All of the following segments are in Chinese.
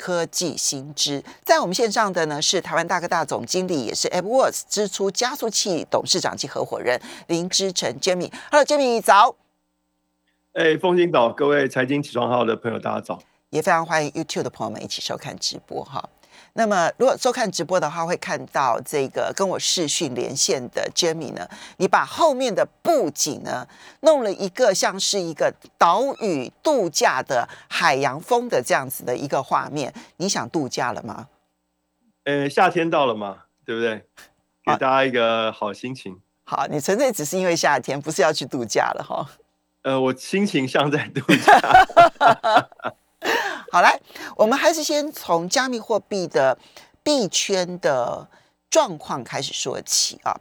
科技新知，在我们线上的呢是台湾大哥大总经理，也是 AppWorks 支出加速器董事长及合伙人林之成 Jamie。Hello，Jamie 早。哎，风行岛，各位财经起床号的朋友，大家早。也非常欢迎 YouTube 的朋友们一起收看直播哈。那么，如果收看直播的话，会看到这个跟我视讯连线的 Jamie 呢，你把后面的布景呢弄了一个像是一个岛屿度假的海洋风的这样子的一个画面。你想度假了吗？呃，夏天到了嘛，对不对？给大家一个好心情。好，你纯粹只是因为夏天，不是要去度假了哈。呃，我心情像在度假。我们还是先从加密货币的币圈的状况开始说起啊，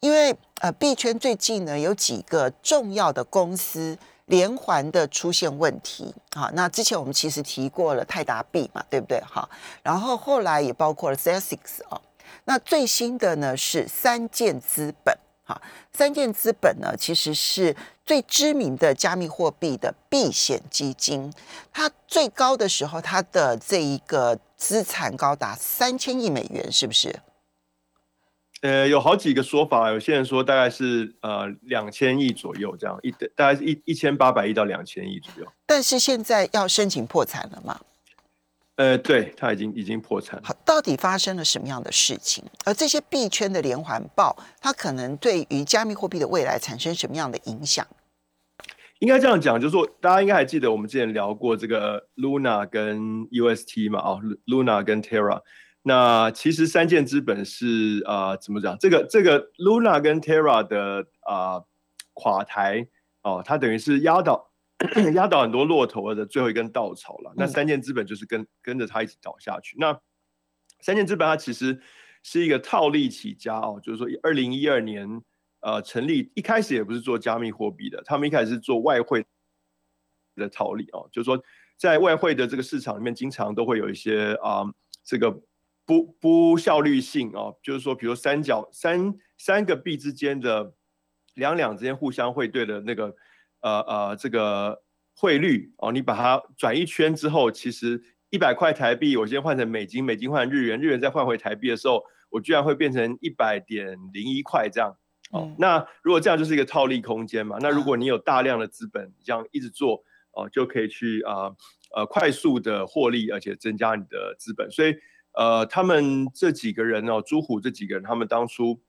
因为呃币圈最近呢有几个重要的公司连环的出现问题啊，那之前我们其实提过了泰达币嘛，对不对？哈，然后后来也包括了 c e s i x 啊，那最新的呢是三箭资本。哈，三箭资本呢，其实是最知名的加密货币的避险基金。它最高的时候，它的这一个资产高达三千亿美元，是不是？呃，有好几个说法，有些人说大概是呃两千亿左右，这样一大概是一一千八百亿到两千亿左右。但是现在要申请破产了吗？呃，对，它已经已经破产。好，到底发生了什么样的事情？而这些币圈的连环爆，它可能对于加密货币的未来产生什么样的影响？应该这样讲，就是说，大家应该还记得我们之前聊过这个 Luna 跟 UST 嘛？哦，Luna 跟 Terra。那其实三件资本是啊，怎么讲？这个这个 Luna 跟 Terra 的啊垮台哦，它等于是压倒。压倒很多骆驼的最后一根稻草了。那三箭资本就是跟跟着他一起倒下去。那三箭资本它其实是一个套利起家哦，就是说二零一二年呃成立，一开始也不是做加密货币的，他们一开始是做外汇的套利哦，就是说在外汇的这个市场里面，经常都会有一些啊这个不不效率性哦，就是说比如三角三三个币之间的两两之间互相汇兑的那个。呃呃，这个汇率哦，你把它转一圈之后，其实一百块台币，我先换成美金，美金换日元，日元再换回台币的时候，我居然会变成一百点零一块这样。哦，那如果这样就是一个套利空间嘛？那如果你有大量的资本，这样一直做哦，就可以去啊呃快速的获利，而且增加你的资本。所以呃，他们这几个人哦，朱虎这几个人，他们当初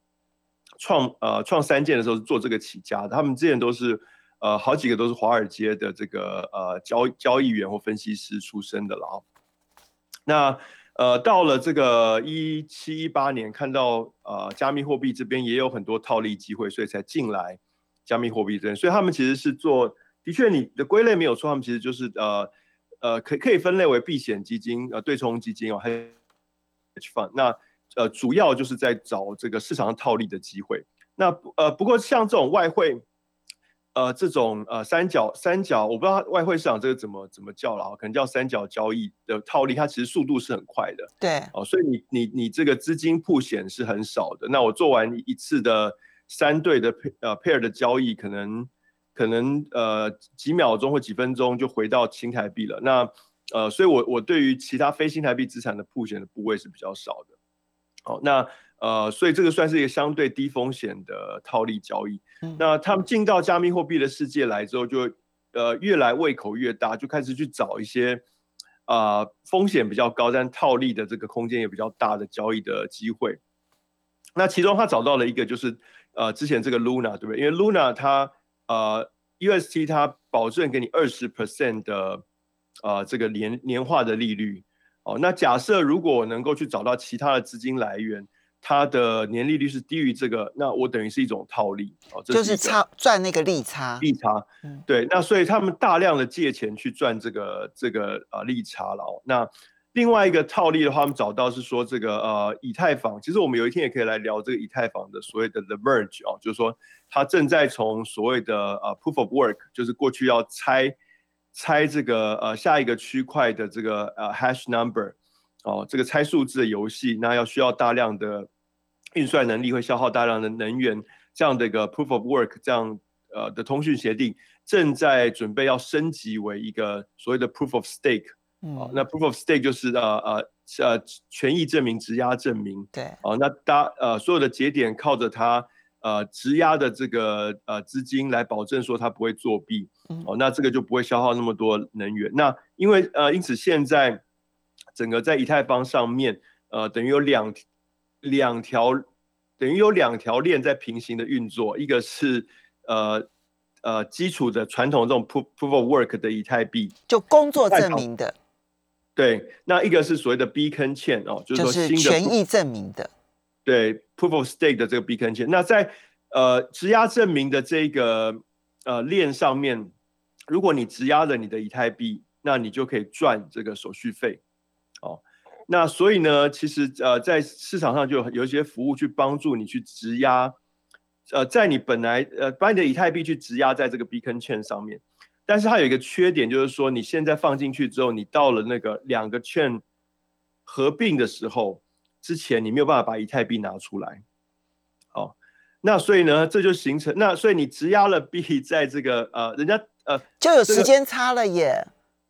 创呃创三件的时候是做这个起家的，他们之前都是。呃，好几个都是华尔街的这个呃交交易员或分析师出身的了啊。那呃，到了这个一七一八年，看到呃加密货币这边也有很多套利机会，所以才进来加密货币这边。所以他们其实是做，的确你的归类没有错，他们其实就是呃呃可可以分类为避险基金、呃对冲基金哦，还有 H fund。那呃主要就是在找这个市场上套利的机会。那呃不过像这种外汇。呃，这种呃三角三角，我不知道外汇市场这个怎么怎么叫了啊？可能叫三角交易的套利，它其实速度是很快的。对，哦，所以你你你这个资金铺险是很少的。那我做完一次的三对的配呃 pair 的交易，可能可能呃几秒钟或几分钟就回到新台币了。那呃，所以我我对于其他非新台币资产的铺险的部位是比较少的。好，那。呃，所以这个算是一个相对低风险的套利交易。那他们进到加密货币的世界来之后，就呃越来胃口越大，就开始去找一些啊风险比较高但套利的这个空间也比较大的交易的机会。那其中他找到了一个，就是呃之前这个 Luna 对不对？因为 Luna 它呃 UST 它保证给你二十 percent 的呃这个年年化的利率。哦，那假设如果我能够去找到其他的资金来源。它的年利率是低于这个，那我等于是一种套利哦，就是差赚那个利差，利差，对，那所以他们大量的借钱去赚这个这个啊利差了哦。那另外一个套利的话，我们找到是说这个呃以太坊，其实我们有一天也可以来聊这个以太坊的所谓的 the merge 哦，就是说它正在从所谓的呃 proof of work，就是过去要拆拆这个呃下一个区块的这个呃 hash number 哦，这个猜数字的游戏，那要需要大量的运算能力，会消耗大量的能源，这样的一个 proof of work 这样呃的通讯协定正在准备要升级为一个所谓的 proof of stake。哦，那 proof of stake 就是呃呃呃权益证明、质押证明。对。哦，那大呃所有的节点靠着它呃质押的这个呃资金来保证说它不会作弊。哦，那这个就不会消耗那么多能源。那因为呃因此现在整个在以太坊上面呃等于有两两条等于有两条链在平行的运作，一个是呃呃基础的传统这种 proof proof of work 的以太币，就工作证明的。对，那一个是所谓的 beacon chain 哦，就是说新的权益证明的，对 proof of stake 的这个 beacon chain。那在呃质押证明的这个呃链上面，如果你质押了你的以太币，那你就可以赚这个手续费。哦，那所以呢，其实呃在市场上就有一些服务去帮助你去质押，呃，在你本来呃把你的以太币去质押在这个 beacon chain 上面。但是它有一个缺点，就是说你现在放进去之后，你到了那个两个券合并的时候，之前你没有办法把以太币拿出来。好，那所以呢，这就形成那所以你质押了币在这个呃，人家呃就有时间差了耶。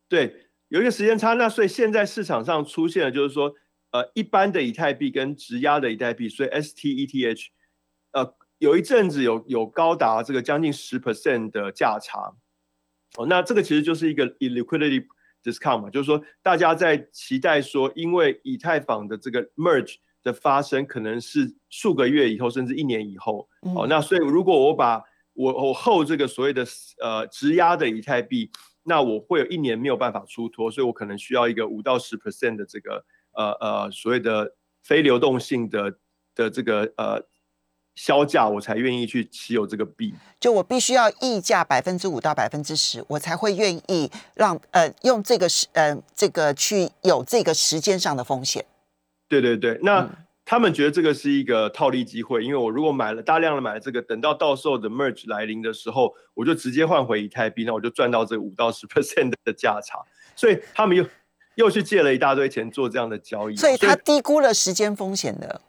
对，有一个时间差。那所以现在市场上出现了，就是说呃，一般的以太币跟质押的以太币，所以 STETH 呃，有一阵子有有高达这个将近十 percent 的价差。哦，那这个其实就是一个 liquidity discount 嘛，就是说大家在期待说，因为以太坊的这个 merge 的发生可能是数个月以后，甚至一年以后。哦，那所以如果我把我我后这个所谓的呃质押的以太币，那我会有一年没有办法出脱，所以我可能需要一个五到十 percent 的这个呃呃所谓的非流动性的的这个呃。销价我才愿意去持有这个币，就我必须要溢价百分之五到百分之十，我才会愿意让呃用这个时呃这个去有这个时间上的风险。对对对，那他们觉得这个是一个套利机会，因为我如果买了大量的买了这个，等到到时候的 merge 来临的时候，我就直接换回以太币，那我就赚到这五到十 percent 的价差，所以他们又又去借了一大堆钱做这样的交易，所以他低估了时间风险的。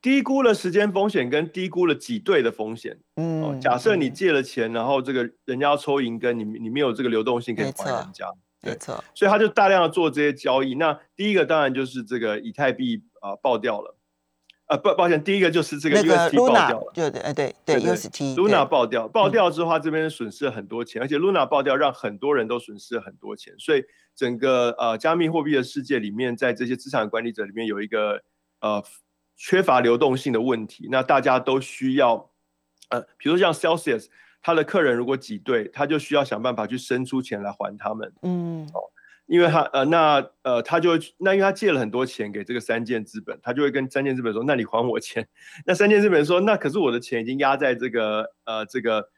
低估了时间风险，跟低估了挤兑的风险。嗯，假设你借了钱，然后这个人家要抽银根，你你没有这个流动性可以还人家，没错。所以他就大量的做这些交易。那第一个当然就是这个以太币啊爆掉了，啊不抱歉，第一个就是这个 UST 爆掉了，对对哎对对 UST Luna 爆掉，爆掉之后他这边损失了很多钱，而且 Luna 爆掉让很多人都损失了很多钱，所以整个呃加密货币的世界里面，在这些资产管理者里面有一个呃。缺乏流动性的问题，那大家都需要，呃，比如说像 Celsius，他的客人如果挤兑，他就需要想办法去生出钱来还他们。嗯，哦，因为他呃，那呃，他就那因为他借了很多钱给这个三建资本，他就会跟三建资本说，那你还我钱。那三建资本说，那可是我的钱已经压在这个呃这个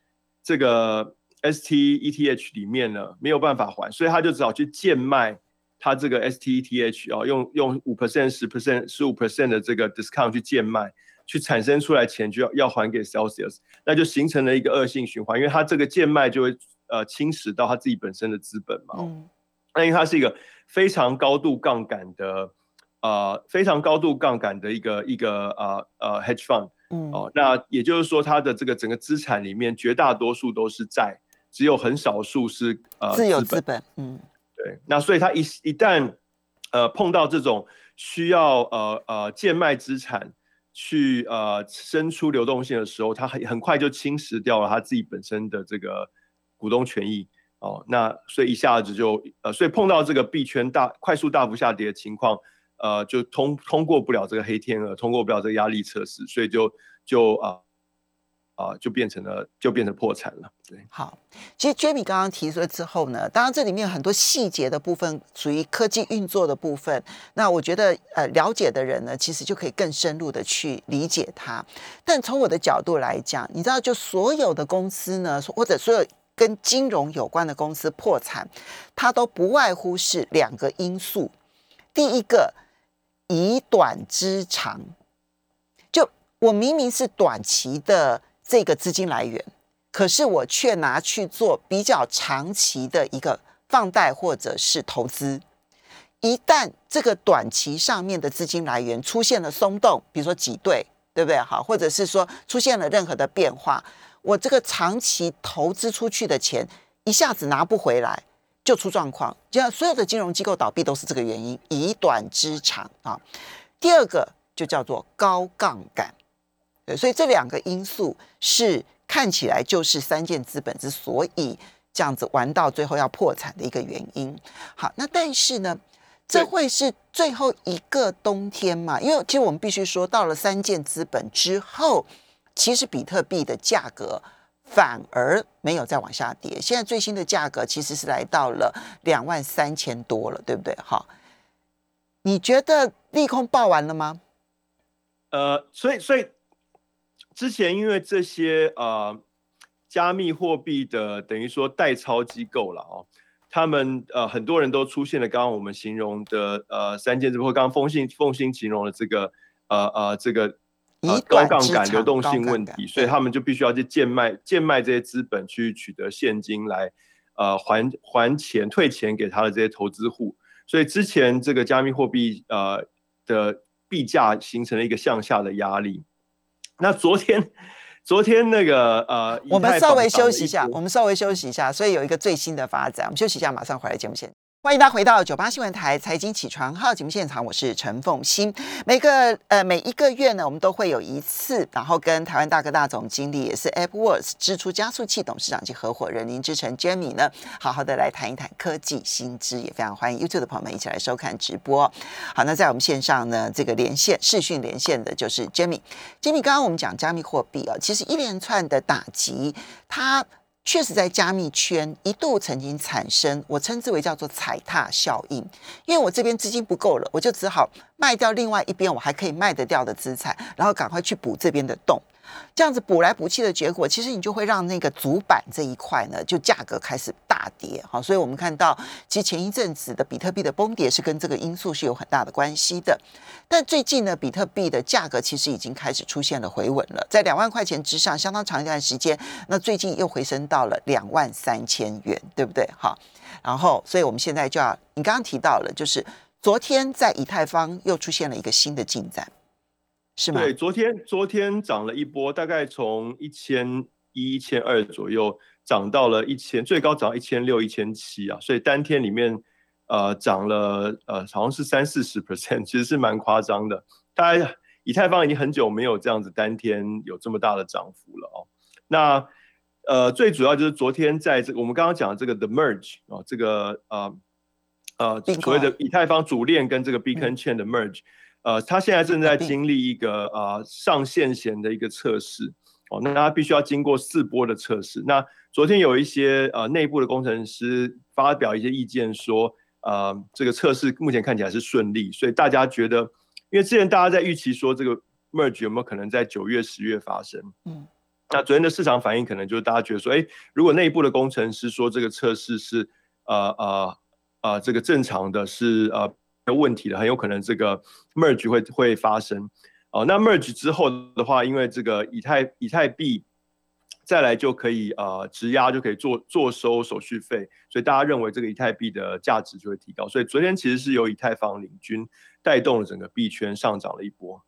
这个 STETH 里面了，没有办法还，所以他就只好去贱卖。他这个 STETH 啊，用用五 percent、十 percent、十五 percent 的这个 discount 去贱卖，去产生出来钱就要要还给 Celsius，那就形成了一个恶性循环，因为他这个贱卖就会呃侵蚀到他自己本身的资本嘛。那因为它是一个非常高度杠杆的呃非常高度杠杆的一个一个呃呃 hedge fund。嗯。哦，那也就是说，它的这个整个资产里面绝大多数都是债，只有很少数是呃自有资本。嗯。对，那所以他一一旦，呃，碰到这种需要呃呃贱卖资产去呃生出流动性的时候，他很很快就侵蚀掉了他自己本身的这个股东权益哦。那所以一下子就呃，所以碰到这个币圈大快速大幅下跌的情况，呃，就通通过不了这个黑天鹅，通过不了这个压力测试，所以就就啊。啊，就变成了，就变成破产了。对，好，其实 Jamie 刚刚提出了之后呢，当然这里面有很多细节的部分，属于科技运作的部分。那我觉得，呃，了解的人呢，其实就可以更深入的去理解它。但从我的角度来讲，你知道，就所有的公司呢，或者所有跟金融有关的公司破产，它都不外乎是两个因素。第一个以短之长，就我明明是短期的这个资金来源，可是我却拿去做比较长期的一个放贷或者是投资。一旦这个短期上面的资金来源出现了松动，比如说挤兑，对不对？好，或者是说出现了任何的变化，我这个长期投资出去的钱一下子拿不回来，就出状况。就像所有的金融机构倒闭都是这个原因，以短之长啊。第二个就叫做高杠杆，对，所以这两个因素是看起来就是三件资本之所以这样子玩到最后要破产的一个原因。好，那但是呢？这会是最后一个冬天嘛？因为其实我们必须说，到了三件资本之后，其实比特币的价格反而没有再往下跌。现在最新的价格其实是来到了两万三千多了，对不对？哈，你觉得利空爆完了吗？呃，所以所以之前因为这些呃加密货币的等于说代操机构了哦。他们呃很多人都出现了刚刚我们形容的呃三件，包括刚刚风信凤信形容的这个呃呃这个高杠杆流动性问题，所以他们就必须要去贱卖贱卖这些资本去取得现金来呃还还钱退钱给他的这些投资户，所以之前这个加密货币呃的币价形成了一个向下的压力，那昨天。昨天那个呃，我们稍微休息一下，我们稍微休息一下，所以有一个最新的发展，我们休息一下，马上回来节目现场。欢迎大家回到九八新闻台财经起床号节目现场，我是陈凤欣。每个呃每一个月呢，我们都会有一次，然后跟台湾大哥大总经理，也是 AppWorks 支出加速器董事长及合伙人林志成 Jamie 呢，好好的来谈一谈科技新知，也非常欢迎 YouTube 的朋友们一起来收看直播。好，那在我们线上呢，这个连线视讯连线的就是 Jamie。Jamie，刚刚我们讲加密货币啊，其实一连串的打击，它。确实，在加密圈一度曾经产生，我称之为叫做踩踏效应，因为我这边资金不够了，我就只好卖掉另外一边我还可以卖得掉的资产，然后赶快去补这边的洞。这样子补来补去的结果，其实你就会让那个主板这一块呢，就价格开始大跌。好，所以我们看到，其实前一阵子的比特币的崩跌是跟这个因素是有很大的关系的。但最近呢，比特币的价格其实已经开始出现了回稳了，在两万块钱之上相当长一段时间。那最近又回升到了两万三千元，对不对？好，然后，所以我们现在就要，你刚刚提到了，就是昨天在以太坊又出现了一个新的进展。是吗？对，昨天昨天涨了一波，大概从一千一、一千二左右涨到了一千，最高涨一千六、一千七啊，所以单天里面呃涨了呃好像是三四十 percent，其实是蛮夸张的。大家以太坊已经很久没有这样子单天有这么大的涨幅了哦。那呃最主要就是昨天在这个我们刚刚讲的这个 the merge 啊，这个呃呃所谓的以太坊主链跟这个 Beacon Chain 的 merge。呃，他现在正在经历一个呃上线前的一个测试哦，那它必须要经过四波的测试。那昨天有一些呃内部的工程师发表一些意见说，呃，这个测试目前看起来是顺利，所以大家觉得，因为之前大家在预期说这个 merge 有没有可能在九月、十月发生？嗯，那昨天的市场反应可能就是大家觉得说，哎，如果内部的工程师说这个测试是呃呃呃这个正常的，是呃。问题的很有可能这个 merge 会会发生哦。那 merge 之后的话，因为这个以太以太币再来就可以呃质押就可以做做收手续费，所以大家认为这个以太币的价值就会提高。所以昨天其实是由以太坊领军带动了整个币圈上涨了一波。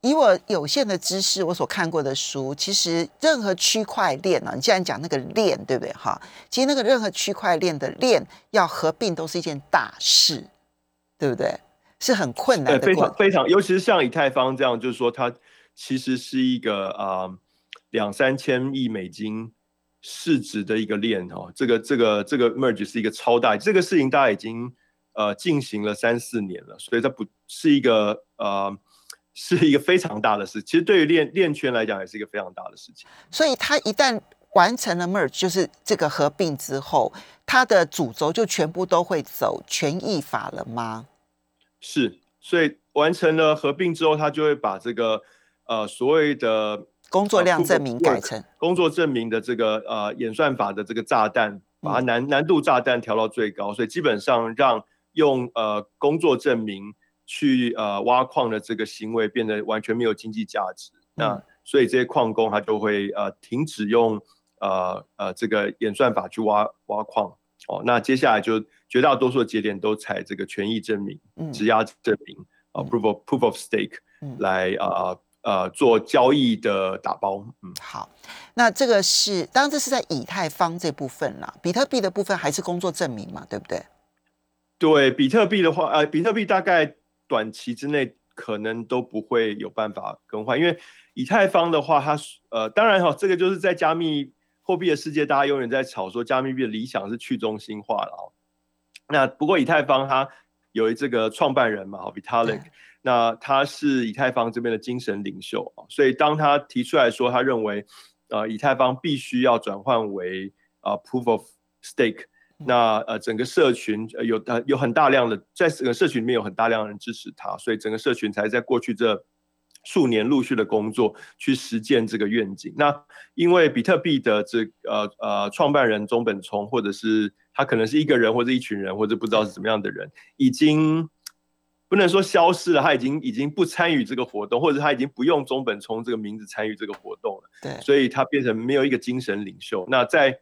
以我有限的知识，我所看过的书，其实任何区块链呢，你既然讲那个链，对不对？哈，其实那个任何区块链的链要合并都是一件大事。对不对？是很困难的，非常非常，尤其是像以太坊这样，就是说它其实是一个啊两三千亿美金市值的一个链哦。这个这个这个 merge 是一个超大，这个事情大家已经呃进行了三四年了，所以它不是一个呃是一个非常大的事。其实对于链链圈来讲，也是一个非常大的事情。所以它一旦完成了 merge，就是这个合并之后，它的主轴就全部都会走权益法了吗？是，所以完成了合并之后，它就会把这个呃所谓的工作量证明改成工作证明的这个呃演算法的这个炸弹，把它难难度炸弹调到最高，所以基本上让用呃工作证明去呃挖矿的这个行为变得完全没有经济价值。那所以这些矿工他就会呃停止用呃呃这个演算法去挖挖矿哦。那接下来就绝大多数的节点都采这个权益证明、质押证明啊，proof of proof of stake 来啊。呃，做交易的打包，嗯，好，那这个是，当然这是在以太坊这部分啦，比特币的部分还是工作证明嘛，对不对？对，比特币的话，呃，比特币大概短期之内可能都不会有办法更换，因为以太坊的话，它呃，当然哈，这个就是在加密货币的世界，大家永远在吵说加密币的理想是去中心化了哦。那不过以太坊它有这个创办人嘛，Vitalik。那他是以太坊这边的精神领袖啊，所以当他提出来说，他认为，呃，以太坊必须要转换为啊 proof of stake，那呃整个社群有呃有很大量的在整个社群里面有很大量的人支持他，所以整个社群才在过去这数年陆续的工作去实践这个愿景。那因为比特币的这呃呃创办人中本聪，或者是他可能是一个人或者一群人，或者不知道是怎么样的人，已经。不能说消失了，他已经已经不参与这个活动，或者他已经不用中本聪这个名字参与这个活动了。对，所以他变成没有一个精神领袖。那在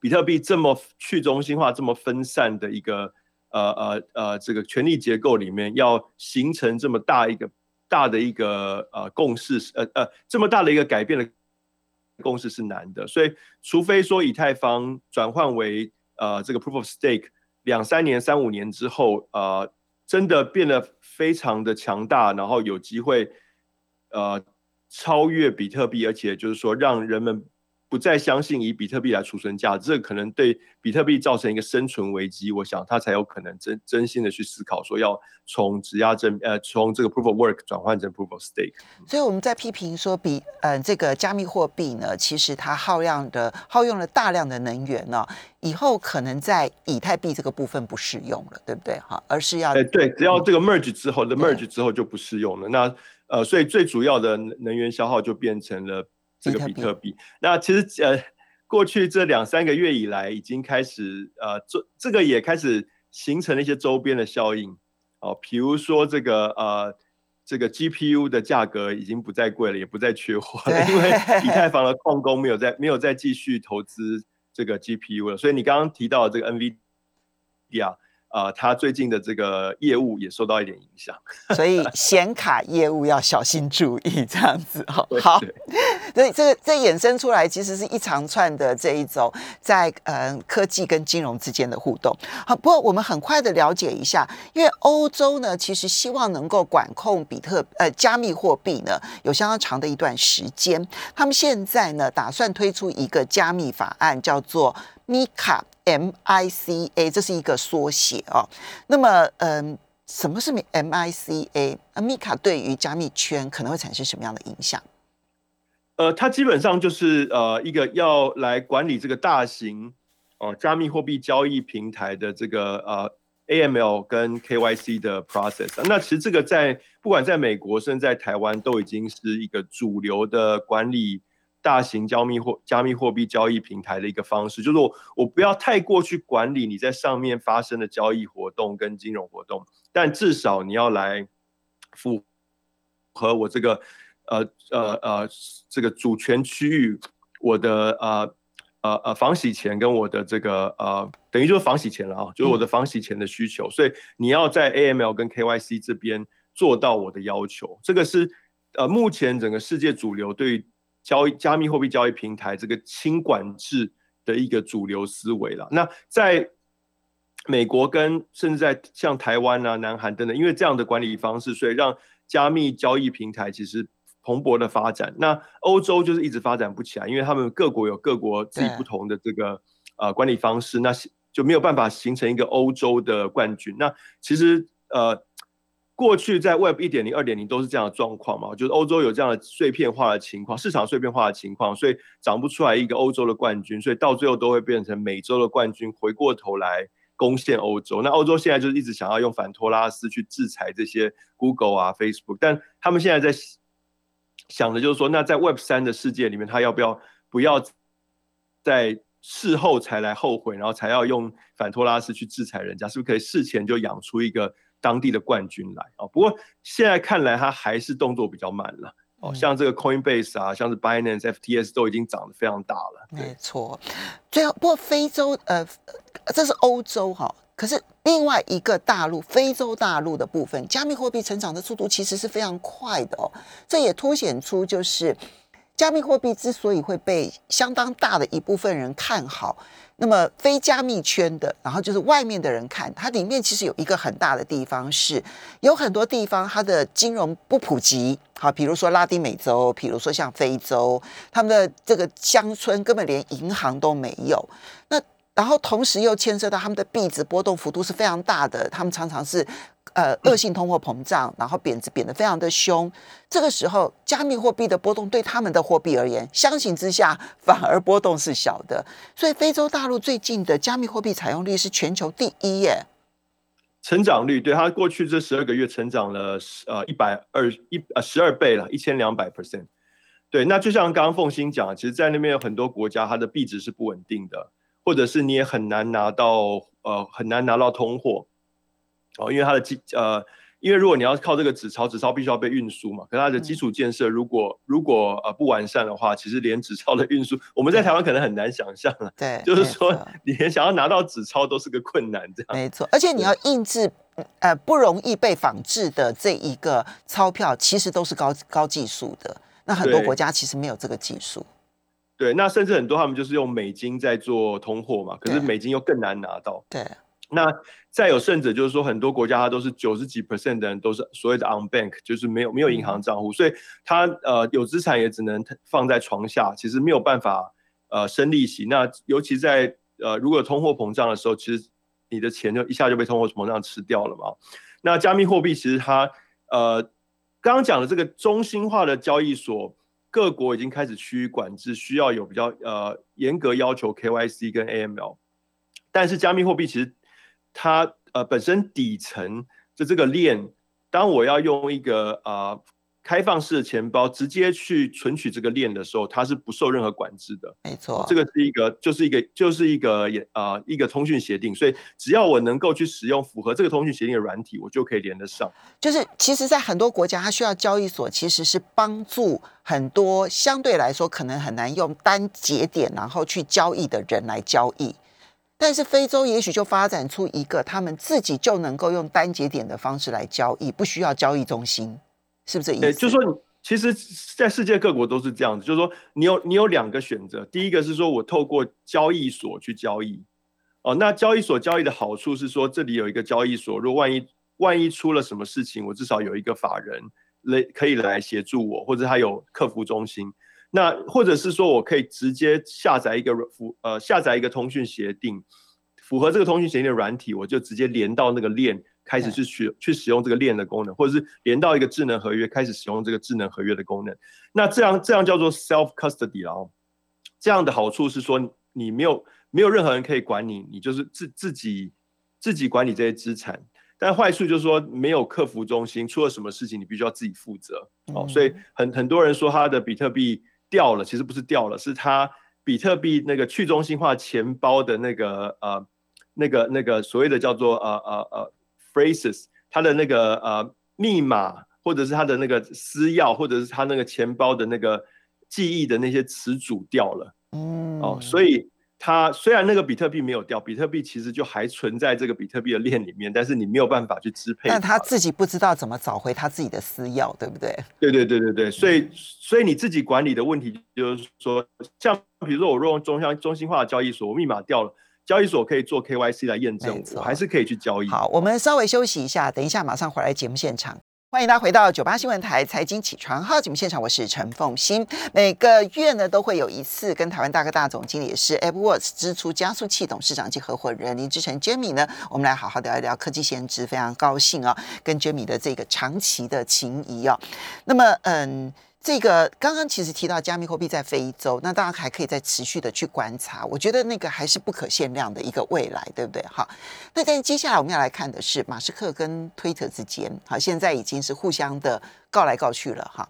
比特币这么去中心化、这么分散的一个呃呃呃这个权力结构里面，要形成这么大一个大的一个呃共识，呃呃这么大的一个改变的共识是难的。所以，除非说以太坊转换为呃这个 Proof of Stake，两三年、三五年之后，呃。真的变得非常的强大，然后有机会，呃，超越比特币，而且就是说让人们。不再相信以比特币来储存价值，这可能对比特币造成一个生存危机。我想他才有可能真真心的去思考，说要从质押证呃从这个 proof of work 转换成 proof of stake。所以我们在批评说，比呃这个加密货币呢，其实它耗量的耗用了大量的能源呢，以后可能在以太币这个部分不适用了，对不对？哈，而是要哎对，只要这个 merge 之后的 merge 之后就不适用了。那呃，所以最主要的能源消耗就变成了。这个比特币，那其实呃，过去这两三个月以来，已经开始呃，这这个也开始形成了一些周边的效应。哦，比如说这个呃，这个 GPU 的价格已经不再贵了，也不再缺货了，因为 以太坊的矿工没有再没有再继续投资这个 GPU 了，所以你刚刚提到这个 NVIDIA。啊，他最近的这个业务也受到一点影响，所以显卡业务要小心注意，这样子哦。好，所以这这衍生出来，其实是一长串的这一种在呃科技跟金融之间的互动。好，不过我们很快的了解一下，因为欧洲呢，其实希望能够管控比特呃加密货币呢，有相当长的一段时间。他们现在呢，打算推出一个加密法案，叫做 MiCA。M I C A 这是一个缩写哦。那么，嗯，什么是 M I C A？那，MiCA 对于加密圈可能会产生什么样的影响？呃，它基本上就是呃一个要来管理这个大型哦加密货币交易平台的这个呃 A M L 跟 K Y C 的 process。那其实这个在不管在美国，甚至在台湾，都已经是一个主流的管理。大型加密货加密货币交易平台的一个方式，就是我我不要太过去管理你在上面发生的交易活动跟金融活动，但至少你要来符合我这个呃呃呃这个主权区域，我的呃呃呃防洗钱跟我的这个呃等于就是防洗钱了啊，就是我的防洗钱的需求，所以你要在 AML 跟 KYC 这边做到我的要求，这个是呃目前整个世界主流对。交易加密货币交易平台这个轻管制的一个主流思维了。那在美国跟甚至在像台湾啊、南韩等等，因为这样的管理方式，所以让加密交易平台其实蓬勃的发展。那欧洲就是一直发展不起来，因为他们各国有各国自己不同的这个呃管理方式，那就没有办法形成一个欧洲的冠军。那其实呃。过去在 Web 一点零、二点零都是这样的状况嘛，就是欧洲有这样的碎片化的情况，市场碎片化的情况，所以长不出来一个欧洲的冠军，所以到最后都会变成美洲的冠军，回过头来攻陷欧洲。那欧洲现在就是一直想要用反托拉斯去制裁这些 Google 啊、Facebook，但他们现在在想的就是说，那在 Web 三的世界里面，他要不要不要在事后才来后悔，然后才要用反托拉斯去制裁人家，是不是可以事前就养出一个当地的冠军来啊？不过现在看来，他还是动作比较慢了。哦，像这个 Coinbase 啊，像是 Binance、FTS 都已经涨得非常大了。没错，最后不过非洲呃，这是欧洲哈，可是另外一个大陆非洲大陆的部分，加密货币成长的速度其实是非常快的哦。这也凸显出就是加密货币之所以会被相当大的一部分人看好。那么非加密圈的，然后就是外面的人看它里面其实有一个很大的地方是，有很多地方它的金融不普及，好，比如说拉丁美洲，比如说像非洲，他们的这个乡村根本连银行都没有。那然后同时又牵涉到他们的币值波动幅度是非常大的，他们常常是。呃，恶性通货膨胀，然后贬值贬得非常的凶。这个时候，加密货币的波动对他们的货币而言，相形之下反而波动是小的。所以，非洲大陆最近的加密货币采用率是全球第一耶。成长率对它过去这十二个月成长了十呃一百二一呃十二倍了，一千两百 percent。对，那就像刚刚凤欣讲，其实，在那边有很多国家，它的币值是不稳定的，或者是你也很难拿到呃很难拿到通货。哦，因为它的基呃，因为如果你要靠这个纸钞，纸钞必须要被运输嘛。可它的基础建设如果如果呃不完善的话，其实连纸钞的运输，我们在台湾可能很难想象了。对，就是说你连想要拿到纸钞都是个困难，这样。没错，而且你要印制呃不容易被仿制的这一个钞票，其实都是高高技术的。那很多国家其实没有这个技术。对，那甚至很多他们就是用美金在做通货嘛，可是美金又更难拿到。对。那再有甚者，就是说很多国家它都是九十几 percent 的人都是所谓的 on bank，就是没有没有银行账户，所以他呃有资产也只能放在床下，其实没有办法呃生利息。那尤其在呃如果通货膨胀的时候，其实你的钱就一下就被通货膨胀吃掉了嘛。那加密货币其实它呃刚刚讲的这个中心化的交易所，各国已经开始趋于管制，需要有比较呃严格要求 KYC 跟 AML，但是加密货币其实。它呃本身底层就这个链，当我要用一个啊开放式的钱包直接去存取这个链的时候，它是不受任何管制的。没错，这个是一个就是一个就是一个也啊一个通讯协定，所以只要我能够去使用符合这个通讯协定的软体，我就可以连得上。就是其实，在很多国家，它需要交易所其实是帮助很多相对来说可能很难用单节点然后去交易的人来交易。但是非洲也许就发展出一个他们自己就能够用单节点的方式来交易，不需要交易中心，是不是这意思？就是说，你其实，在世界各国都是这样子，就是说，你有你有两个选择，第一个是说我透过交易所去交易，哦，那交易所交易的好处是说，这里有一个交易所，如果万一万一出了什么事情，我至少有一个法人来可以来协助我，或者他有客服中心。那或者是说我可以直接下载一个服呃下载一个通讯协定，符合这个通讯协定的软体，我就直接连到那个链，开始去学去使用这个链的功能，或者是连到一个智能合约，开始使用这个智能合约的功能。那这样这样叫做 self custody 哦。这样的好处是说你没有没有任何人可以管你，你就是自自己自己管理这些资产。但坏处就是说没有客服中心，出了什么事情你必须要自己负责哦。所以很很多人说他的比特币。掉了，其实不是掉了，是他比特币那个去中心化钱包的那个呃那个那个所谓的叫做呃呃呃 phrases，他的那个呃密码或者是他的那个私钥或者是他那个钱包的那个记忆的那些词组掉了，嗯，哦，所以。他虽然那个比特币没有掉，比特币其实就还存在这个比特币的链里面，但是你没有办法去支配。但他自己不知道怎么找回他自己的私钥，对不对？对对对对对，所以所以你自己管理的问题就是说，像比如说我若用中央中心化的交易所，我密码掉了，交易所可以做 KYC 来验证，我还是可以去交易。好，我们稍微休息一下，等一下马上回来节目现场。欢迎大家回到九八新闻台财经起床号节目现场，我是陈凤欣。每个月呢都会有一次跟台湾大哥大总经理也是 AppWorks 支出加速器董事长及合伙人林志成 Jamie 呢，我们来好好聊一聊科技先知，非常高兴啊，跟 Jamie 的这个长期的情谊啊。那么，嗯。这个刚刚其实提到加密货币在非洲，那大家还可以再持续的去观察。我觉得那个还是不可限量的一个未来，对不对？好，那但接下来我们要来看的是马斯克跟推特之间，好，现在已经是互相的告来告去了哈。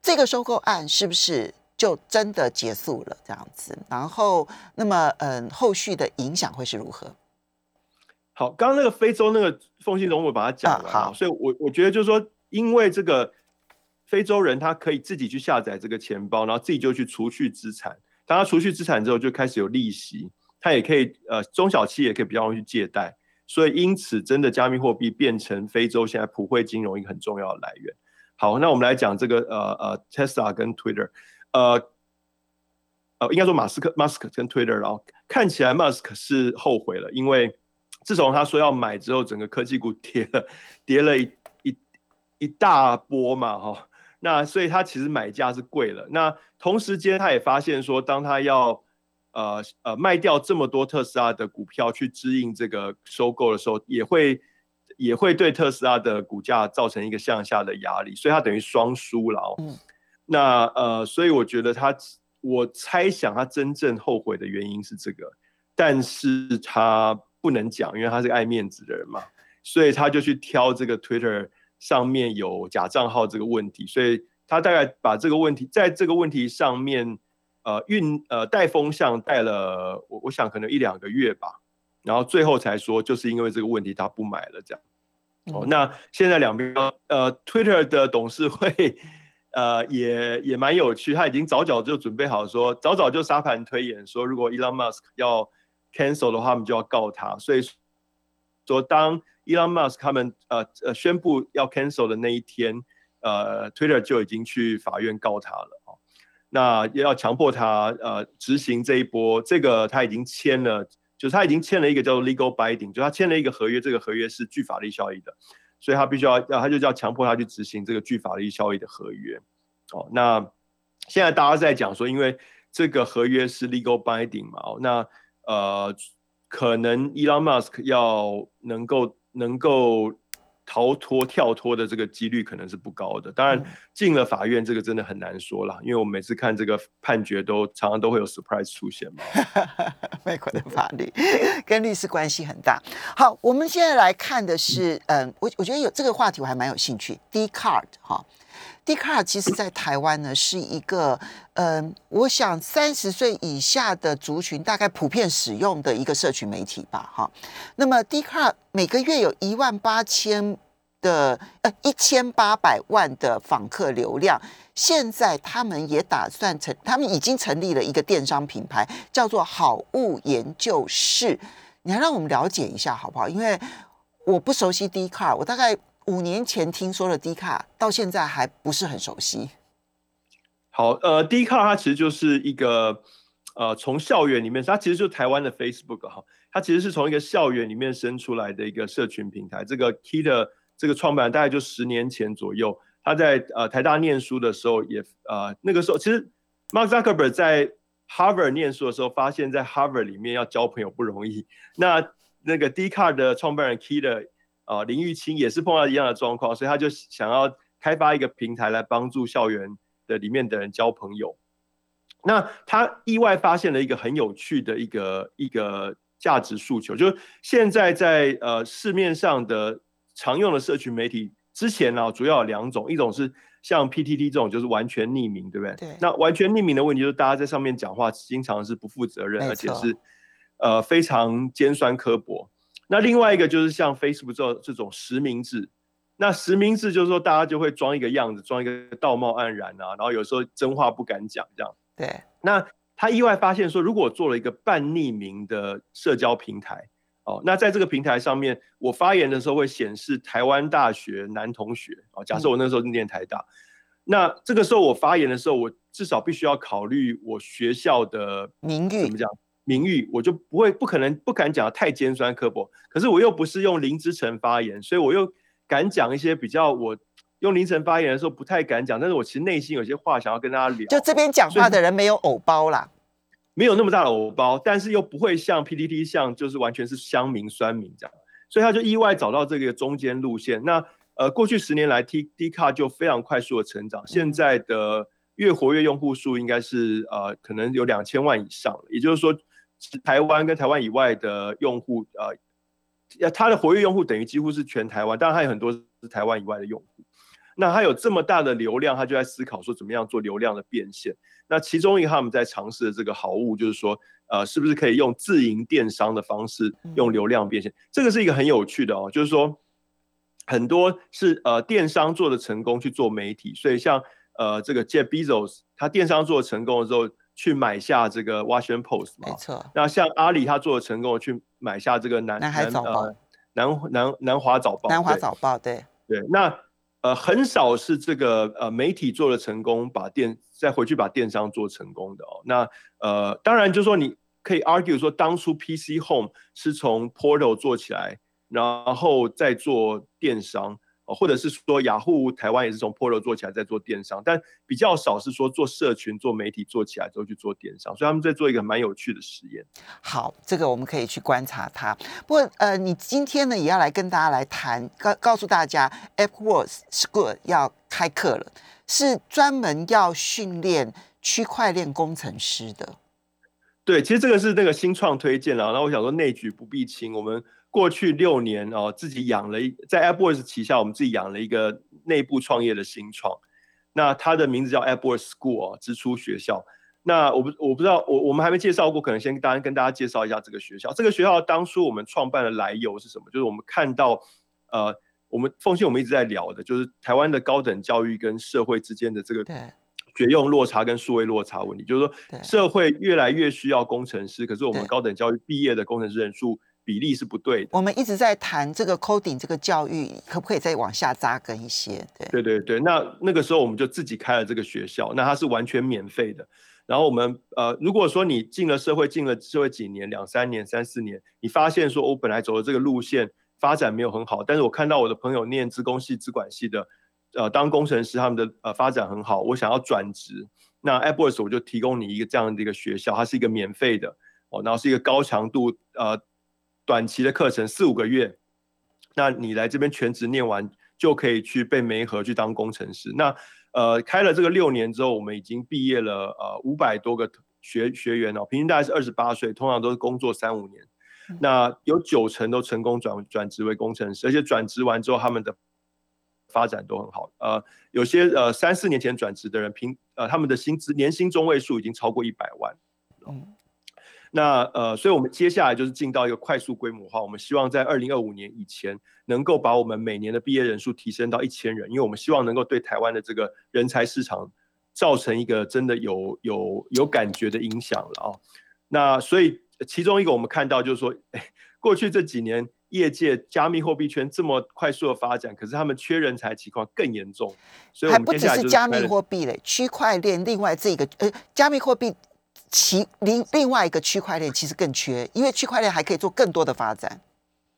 这个收购案是不是就真的结束了这样子。然后，那么嗯，后续的影响会是如何？好，刚刚那个非洲那个奉信中，我把它讲完好，所以我我觉得就是说，因为这个非洲人他可以自己去下载这个钱包，然后自己就去储蓄资产。当他储蓄资产之后，就开始有利息，他也可以呃，中小企业可以比较容易去借贷。所以因此，真的加密货币变成非洲现在普惠金融一个很重要的来源。好，那我们来讲这个呃呃，Tesla 跟 Twitter，呃呃，应该说马斯克、马斯克跟 Twitter，然后看起来马斯克是后悔了，因为。自从他说要买之后，整个科技股 跌了，跌了一一一大波嘛，哈。那所以他其实买价是贵了。那同时间他也发现说，当他要呃呃卖掉这么多特斯拉的股票去支应这个收购的时候，也会也会对特斯拉的股价造成一个向下的压力。所以他等于双输了。嗯。那呃，所以我觉得他，我猜想他真正后悔的原因是这个，但是他。不能讲，因为他是个爱面子的人嘛，所以他就去挑这个 Twitter 上面有假账号这个问题，所以他大概把这个问题在这个问题上面，呃运呃带风向带了我我想可能一两个月吧，然后最后才说就是因为这个问题他不买了这样。哦，那现在两边呃 Twitter 的董事会呃也也蛮有趣，他已经早早就准备好说，早早就沙盘推演说，如果 Elon Musk 要 cancel 的话，我们就要告他。所以说，当 Elon Musk 他们呃呃宣布要 cancel 的那一天，呃，Twitter 就已经去法院告他了啊。那要强迫他呃执行这一波，这个他已经签了，就是他已经签了一个叫做 legal binding，就他签了一个合约，这个合约是具法律效益的，所以他必须要要他就叫强迫他去执行这个具法律效益的合约。哦，那现在大家在讲说，因为这个合约是 legal binding 嘛，哦，那呃，可能 Elon Musk 要能够能够逃脱跳脱的这个几率可能是不高的。当然，进了法院这个真的很难说了，因为我每次看这个判决都常常都会有 surprise 出现嘛。美国的法律 跟律师关系很大。好，我们现在来看的是，嗯，我我觉得有这个话题我还蛮有兴趣。D card 哈。D c a r 其实，在台湾呢，是一个，嗯，我想三十岁以下的族群大概普遍使用的一个社群媒体吧，哈。那么 d c a r 每个月有一万八千的，呃，一千八百万的访客流量。现在他们也打算成，他们已经成立了一个电商品牌，叫做好物研究室。你来让我们了解一下好不好？因为我不熟悉 d c a r 我大概。五年前听说的 D 卡，到现在还不是很熟悉。好，呃，D 卡它其实就是一个，呃，从校园里面，它其实就台湾的 Facebook 哈，它其实是从一个校园里面生出来的一个社群平台。这个 Key 的这个创办人大概就十年前左右，他在呃台大念书的时候，也呃那个时候其实 Mark Zuckerberg 在 Harvard 念书的时候，发现在 Harvard 里面要交朋友不容易。那那个 D 卡的创办人 Key 的。啊，林玉清也是碰到一样的状况，所以他就想要开发一个平台来帮助校园的里面的人交朋友。那他意外发现了一个很有趣的一个一个价值诉求，就是现在在呃市面上的常用的社群媒体，之前呢主要有两种，一种是像 PTT 这种就是完全匿名，对不对？对。那完全匿名的问题就是大家在上面讲话经常是不负责任，而且是呃非常尖酸刻薄。那另外一个就是像 Facebook 这这种实名制，那实名制就是说大家就会装一个样子，装一个道貌岸然啊，然后有时候真话不敢讲这样。对。那他意外发现说，如果做了一个半匿名的社交平台，哦，那在这个平台上面，我发言的时候会显示台湾大学男同学哦，假设我那时候念台大，那这个时候我发言的时候，我至少必须要考虑我学校的名誉怎么讲。名誉我就不会不可能不敢讲太尖酸刻薄，可是我又不是用林之晨发言，所以我又敢讲一些比较我用林晨发言的时候不太敢讲，但是我其实内心有些话想要跟大家聊。就这边讲话的人没有偶包啦，没有那么大的偶包，但是又不会像 PPT 像就是完全是乡民酸民这样，所以他就意外找到这个中间路线。那呃过去十年来 T D 卡就非常快速的成长，现在的月活跃用户数应该是呃可能有两千万以上了，也就是说。台湾跟台湾以外的用户，呃，它的活跃用户等于几乎是全台湾，当然它有很多是台湾以外的用户。那它有这么大的流量，它就在思考说怎么样做流量的变现。那其中一个他们在尝试的这个好物，就是说，呃，是不是可以用自营电商的方式，用流量变现？这个是一个很有趣的哦，就是说，很多是呃电商做的成功去做媒体，所以像呃这个 Jeff Bezos，他电商做成功的时候，去买下这个 Washington Post 没错。那像阿里，他做的成功去买下这个南南海早报。南南南华早报，南华早报，对对，那呃很少是这个呃媒体做了成功，把电再回去把电商做成功的哦。那呃当然就说你可以 argue 说当初 PC Home 是从 Portal 做起来，然后再做电商。或者是说雅虎台湾也是从 Portal 做起来在做电商，但比较少是说做社群、做媒体做起来之后去做电商，所以他们在做一个蛮有趣的实验。好，这个我们可以去观察它。不过呃，你今天呢也要来跟大家来谈，告告诉大家，AppWorks School 要开课了，是专门要训练区块链工程师的。对，其实这个是那个新创推荐了，那我想说内举不避亲，我们。过去六年哦，自己养了一在 AppWorks 旗下，我们自己养了一个内部创业的新创。那它的名字叫 AppWorks School 哦，支出学校。那我不我不知道，我我们还没介绍过，可能先跟大家跟大家介绍一下这个学校。这个学校当初我们创办的来由是什么？就是我们看到，呃，我们奉信我们一直在聊的，就是台湾的高等教育跟社会之间的这个学用落差跟数位落差问题。就是说，社会越来越需要工程师，可是我们高等教育毕业的工程师人数。比例是不对的。我们一直在谈这个 coding 这个教育，可不可以再往下扎根一些？对对对对。那那个时候我们就自己开了这个学校，那它是完全免费的。然后我们呃，如果说你进了社会，进了社会几年，两三年、三四年，你发现说我本来走的这个路线发展没有很好，但是我看到我的朋友念资工系、资管系的，呃，当工程师他们的呃发展很好，我想要转职，那 AppWorks 我就提供你一个这样的一个学校，它是一个免费的哦，然后是一个高强度呃。短期的课程四五个月，那你来这边全职念完就可以去被媒合去当工程师。那呃开了这个六年之后，我们已经毕业了呃五百多个学学员哦，平均大概是二十八岁，通常都是工作三五年。那有九成都成功转转职为工程师，而且转职完之后他们的发展都很好。呃，有些呃三四年前转职的人，平呃他们的薪资年薪中位数已经超过一百万。嗯。那呃，所以我们接下来就是进到一个快速规模化。我们希望在二零二五年以前，能够把我们每年的毕业人数提升到一千人，因为我们希望能够对台湾的这个人才市场造成一个真的有有有感觉的影响了啊。那所以其中一个我们看到就是说，过去这几年业界加密货币圈这么快速的发展，可是他们缺人才情况更严重。所以还不只是加密货币嘞，区块链另外这个呃，加密货币。其另另外一个区块链其实更缺，因为区块链还可以做更多的发展。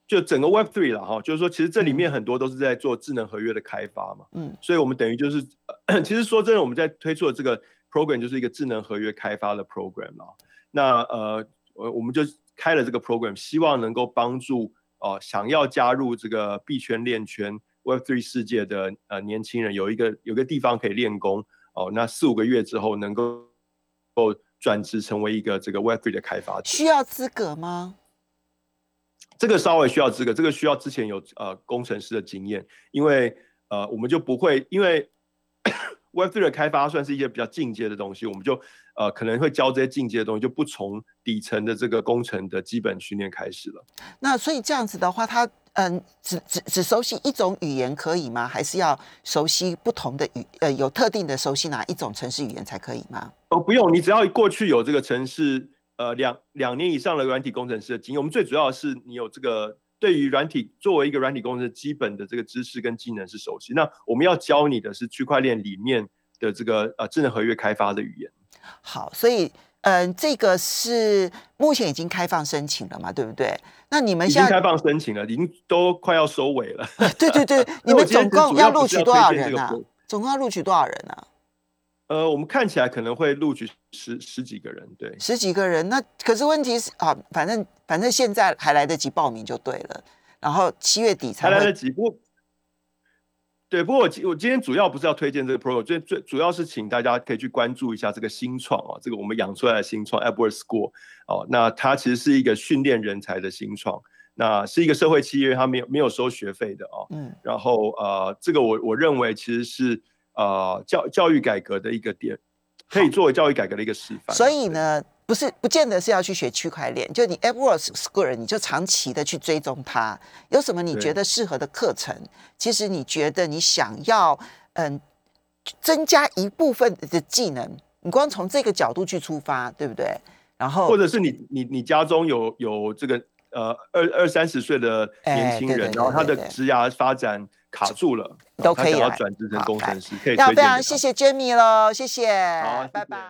就整个 Web Three 了哈，就是说，其实这里面很多都是在做智能合约的开发嘛。嗯，所以我们等于就是，其实说真的，我们在推出的这个 program 就是一个智能合约开发的 program 啊。那呃，我我们就开了这个 program，希望能够帮助哦想要加入这个币圈链圈 Web Three 世界的呃年轻人有一个有个地方可以练功哦。那四五个月之后能够够。转职成为一个这个 Web3 的开发者，需要资格吗？这个稍微需要资格，这个需要之前有呃工程师的经验，因为呃我们就不会，因为 Web3 的开发算是一些比较进阶的东西，我们就呃可能会教这些进阶的东西，就不从底层的这个工程的基本训练开始了。那所以这样子的话，他。嗯，只只只熟悉一种语言可以吗？还是要熟悉不同的语？呃，有特定的熟悉哪一种城市语言才可以吗？哦，不用，你只要过去有这个城市，呃，两两年以上的软体工程师的经验。我们最主要的是你有这个对于软体作为一个软体工程师基本的这个知识跟技能是熟悉。那我们要教你的是区块链里面的这个呃智能合约开发的语言。好，所以。嗯，这个是目前已经开放申请了嘛，对不对？那你们现在开放申请了，已经都快要收尾了。对对对，你们总共要录取多少人啊？总共要录取多少人啊？呃，我们看起来可能会录取十十几个人，对，十几个人。那可是问题是啊，反正反正现在还来得及报名就对了。然后七月底才来得及，不。对，不过我今我今天主要不是要推荐这个 program，最最主要是请大家可以去关注一下这个新创啊，这个我们养出来的新创 AppWorks School 哦，那它其实是一个训练人才的新创，那是一个社会企业，它没有没有收学费的哦，嗯，然后呃，这个我我认为其实是呃教教育改革的一个点可以作为教育改革的一个示范。所以呢，不是不见得是要去学区块链，就你 AppWorks School，你就长期的去追踪它，有什么你觉得适合的课程，其实你觉得你想要嗯增加一部分的技能，你光从这个角度去出发，对不对？然后或者是你你你家中有有这个呃二二三十岁的年轻人，哎对对对然后他的职涯发展卡住了，都可以要转职成工程师，可以要非常谢谢 Jamie 喽，谢谢，好拜拜。